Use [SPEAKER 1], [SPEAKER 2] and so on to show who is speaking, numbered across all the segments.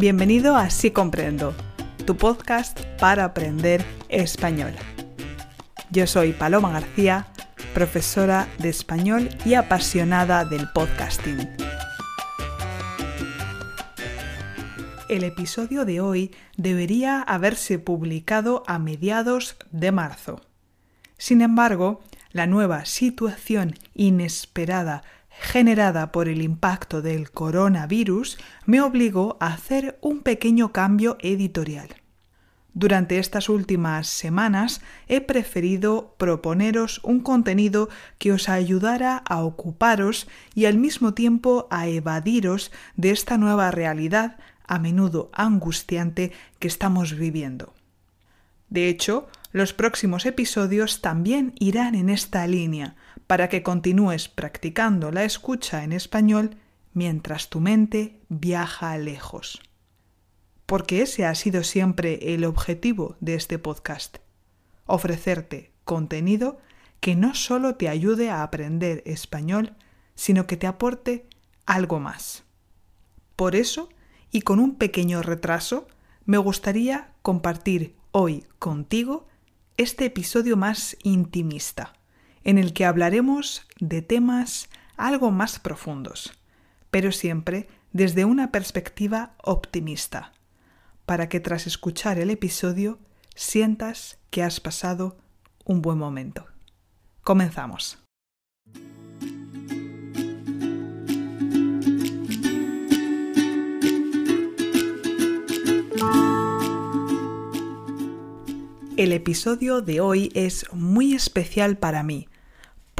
[SPEAKER 1] Bienvenido a Sí Comprendo, tu podcast para aprender español. Yo soy Paloma García, profesora de español y apasionada del podcasting. El episodio de hoy debería haberse publicado a mediados de marzo. Sin embargo, la nueva situación inesperada generada por el impacto del coronavirus me obligó a hacer un pequeño cambio editorial. Durante estas últimas semanas he preferido proponeros un contenido que os ayudara a ocuparos y al mismo tiempo a evadiros de esta nueva realidad a menudo angustiante que estamos viviendo. De hecho, los próximos episodios también irán en esta línea, para que continúes practicando la escucha en español mientras tu mente viaja lejos. Porque ese ha sido siempre el objetivo de este podcast, ofrecerte contenido que no solo te ayude a aprender español, sino que te aporte algo más. Por eso, y con un pequeño retraso, me gustaría compartir hoy contigo este episodio más intimista, en el que hablaremos de temas algo más profundos, pero siempre desde una perspectiva optimista, para que tras escuchar el episodio sientas que has pasado un buen momento. Comenzamos. El episodio de hoy es muy especial para mí,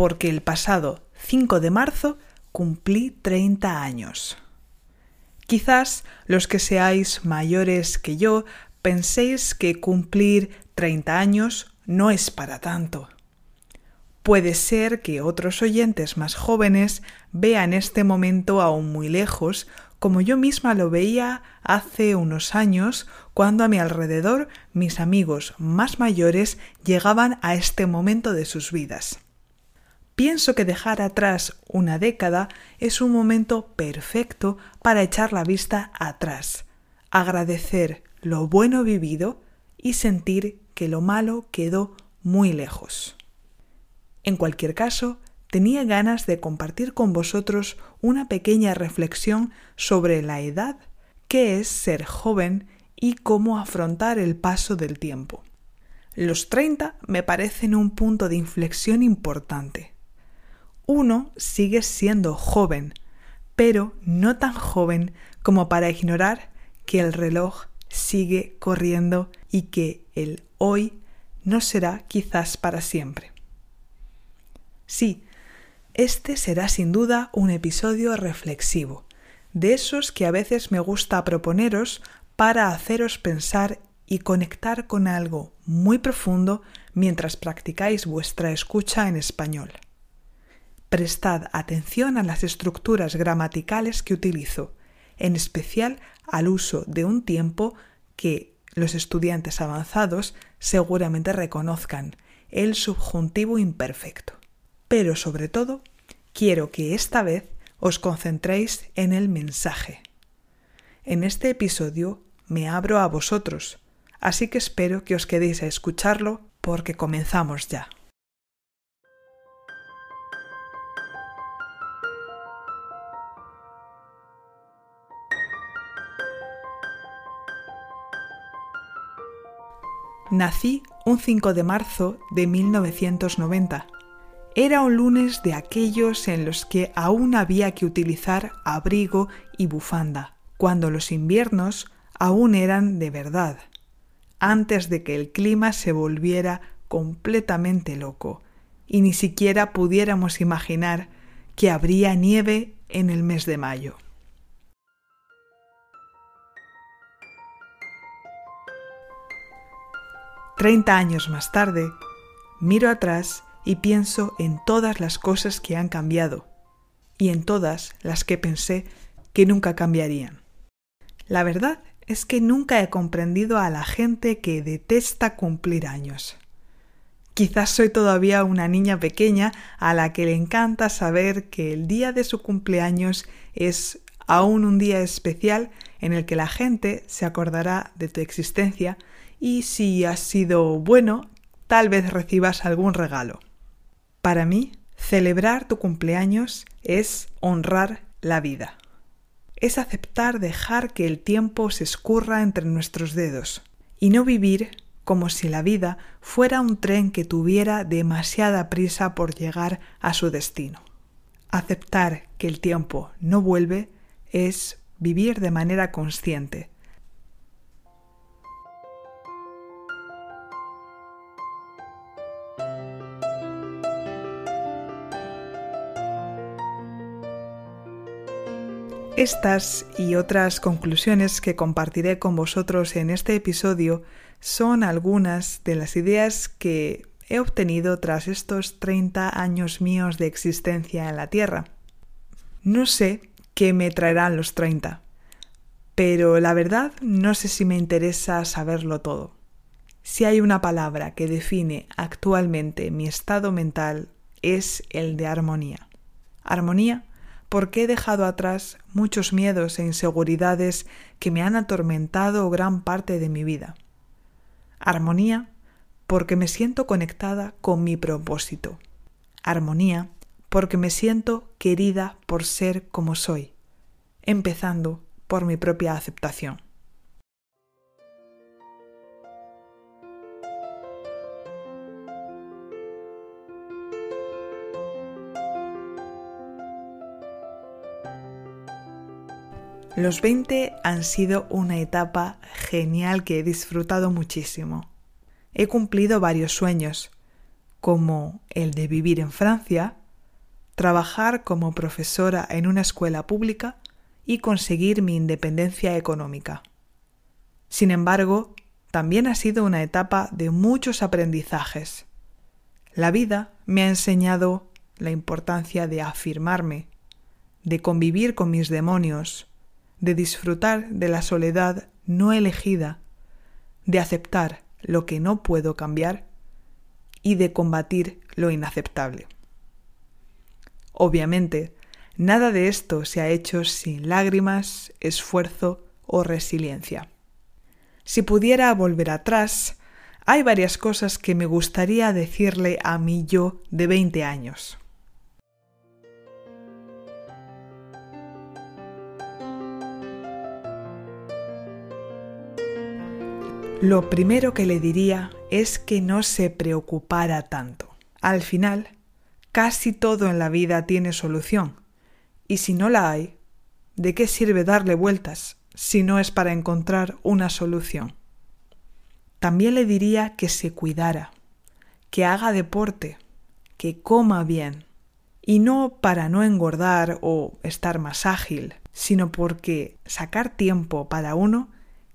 [SPEAKER 1] porque el pasado 5 de marzo cumplí 30 años. Quizás los que seáis mayores que yo penséis que cumplir 30 años no es para tanto. Puede ser que otros oyentes más jóvenes vean este momento aún muy lejos como yo misma lo veía hace unos años cuando a mi alrededor mis amigos más mayores llegaban a este momento de sus vidas. Pienso que dejar atrás una década es un momento perfecto para echar la vista atrás, agradecer lo bueno vivido y sentir que lo malo quedó muy lejos. En cualquier caso, tenía ganas de compartir con vosotros una pequeña reflexión sobre la edad, qué es ser joven y cómo afrontar el paso del tiempo. Los 30 me parecen un punto de inflexión importante. Uno sigue siendo joven, pero no tan joven como para ignorar que el reloj sigue corriendo y que el hoy no será quizás para siempre. Sí, este será sin duda un episodio reflexivo, de esos que a veces me gusta proponeros para haceros pensar y conectar con algo muy profundo mientras practicáis vuestra escucha en español. Prestad atención a las estructuras gramaticales que utilizo, en especial al uso de un tiempo que los estudiantes avanzados seguramente reconozcan, el subjuntivo imperfecto pero sobre todo quiero que esta vez os concentréis en el mensaje. En este episodio me abro a vosotros, así que espero que os quedéis a escucharlo porque comenzamos ya. Nací un 5 de marzo de 1990 era un lunes de aquellos en los que aún había que utilizar abrigo y bufanda, cuando los inviernos aún eran de verdad, antes de que el clima se volviera completamente loco y ni siquiera pudiéramos imaginar que habría nieve en el mes de mayo. Treinta años más tarde, miro atrás y pienso en todas las cosas que han cambiado y en todas las que pensé que nunca cambiarían. La verdad es que nunca he comprendido a la gente que detesta cumplir años. Quizás soy todavía una niña pequeña a la que le encanta saber que el día de su cumpleaños es aún un día especial en el que la gente se acordará de tu existencia y si has sido bueno, tal vez recibas algún regalo. Para mí, celebrar tu cumpleaños es honrar la vida. Es aceptar dejar que el tiempo se escurra entre nuestros dedos y no vivir como si la vida fuera un tren que tuviera demasiada prisa por llegar a su destino. Aceptar que el tiempo no vuelve es vivir de manera consciente. Estas y otras conclusiones que compartiré con vosotros en este episodio son algunas de las ideas que he obtenido tras estos 30 años míos de existencia en la Tierra. No sé qué me traerán los 30, pero la verdad no sé si me interesa saberlo todo. Si hay una palabra que define actualmente mi estado mental es el de armonía. Armonía porque he dejado atrás muchos miedos e inseguridades que me han atormentado gran parte de mi vida. Armonía porque me siento conectada con mi propósito. Armonía porque me siento querida por ser como soy, empezando por mi propia aceptación. Los 20 han sido una etapa genial que he disfrutado muchísimo. He cumplido varios sueños, como el de vivir en Francia, trabajar como profesora en una escuela pública y conseguir mi independencia económica. Sin embargo, también ha sido una etapa de muchos aprendizajes. La vida me ha enseñado la importancia de afirmarme, de convivir con mis demonios, de disfrutar de la soledad no elegida, de aceptar lo que no puedo cambiar y de combatir lo inaceptable. Obviamente, nada de esto se ha hecho sin lágrimas, esfuerzo o resiliencia. Si pudiera volver atrás, hay varias cosas que me gustaría decirle a mi yo de 20 años. Lo primero que le diría es que no se preocupara tanto. Al final, casi todo en la vida tiene solución. Y si no la hay, ¿de qué sirve darle vueltas si no es para encontrar una solución? También le diría que se cuidara, que haga deporte, que coma bien, y no para no engordar o estar más ágil, sino porque sacar tiempo para uno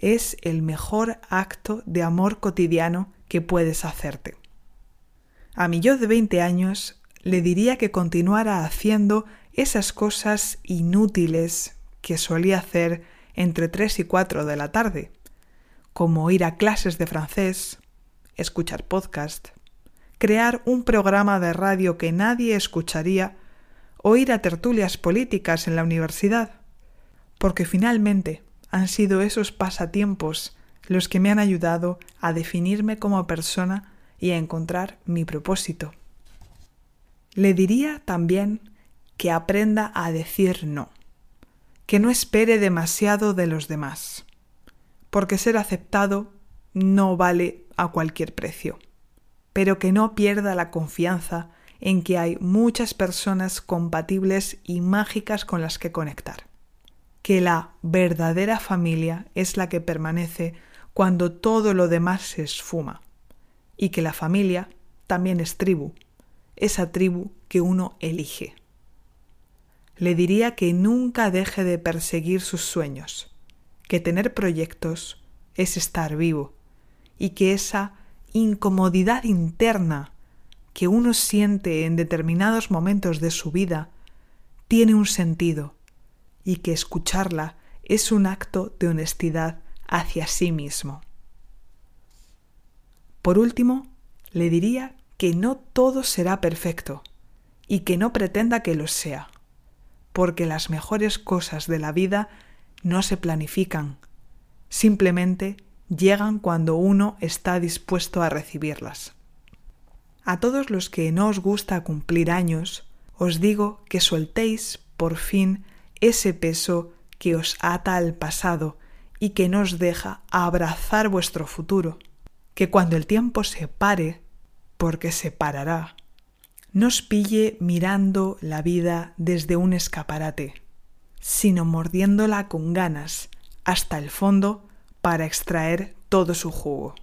[SPEAKER 1] es el mejor acto de amor cotidiano que puedes hacerte. A mi yo de 20 años le diría que continuara haciendo esas cosas inútiles que solía hacer entre 3 y 4 de la tarde, como ir a clases de francés, escuchar podcast, crear un programa de radio que nadie escucharía o ir a tertulias políticas en la universidad, porque finalmente han sido esos pasatiempos los que me han ayudado a definirme como persona y a encontrar mi propósito. Le diría también que aprenda a decir no, que no espere demasiado de los demás, porque ser aceptado no vale a cualquier precio, pero que no pierda la confianza en que hay muchas personas compatibles y mágicas con las que conectar que la verdadera familia es la que permanece cuando todo lo demás se esfuma, y que la familia también es tribu, esa tribu que uno elige. Le diría que nunca deje de perseguir sus sueños, que tener proyectos es estar vivo, y que esa incomodidad interna que uno siente en determinados momentos de su vida tiene un sentido y que escucharla es un acto de honestidad hacia sí mismo. Por último, le diría que no todo será perfecto y que no pretenda que lo sea, porque las mejores cosas de la vida no se planifican, simplemente llegan cuando uno está dispuesto a recibirlas. A todos los que no os gusta cumplir años, os digo que soltéis por fin ese peso que os ata al pasado y que no os deja abrazar vuestro futuro, que cuando el tiempo se pare, porque se parará, no os pille mirando la vida desde un escaparate, sino mordiéndola con ganas hasta el fondo para extraer todo su jugo.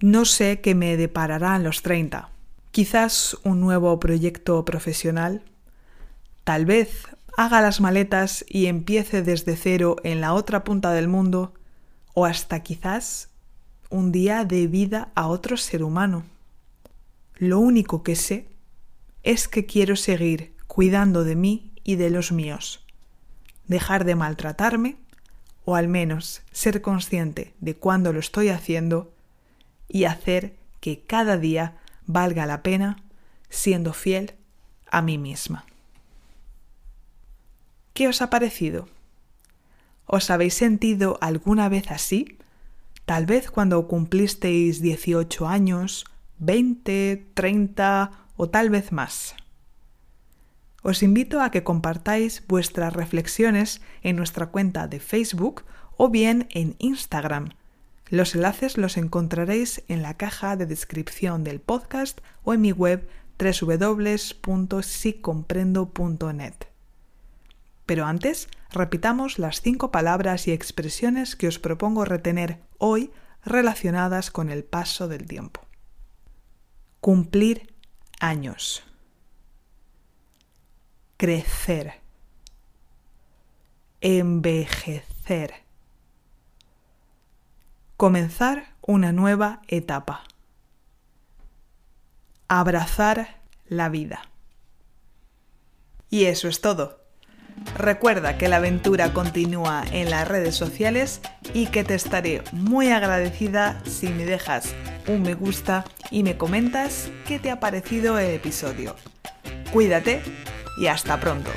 [SPEAKER 1] No sé qué me deparará en los 30. Quizás un nuevo proyecto profesional. Tal vez haga las maletas y empiece desde cero en la otra punta del mundo. O hasta quizás un día de vida a otro ser humano. Lo único que sé es que quiero seguir cuidando de mí y de los míos. Dejar de maltratarme o al menos ser consciente de cuándo lo estoy haciendo y hacer que cada día valga la pena siendo fiel a mí misma. ¿Qué os ha parecido? ¿Os habéis sentido alguna vez así? Tal vez cuando cumplisteis 18 años, 20, 30 o tal vez más. Os invito a que compartáis vuestras reflexiones en nuestra cuenta de Facebook o bien en Instagram. Los enlaces los encontraréis en la caja de descripción del podcast o en mi web www.sicomprendo.net. Pero antes, repitamos las cinco palabras y expresiones que os propongo retener hoy relacionadas con el paso del tiempo. Cumplir años crecer, envejecer, comenzar una nueva etapa, abrazar la vida. Y eso es todo. Recuerda que la aventura continúa en las redes sociales y que te estaré muy agradecida si me dejas un me gusta y me comentas qué te ha parecido el episodio. Cuídate y hasta pronto.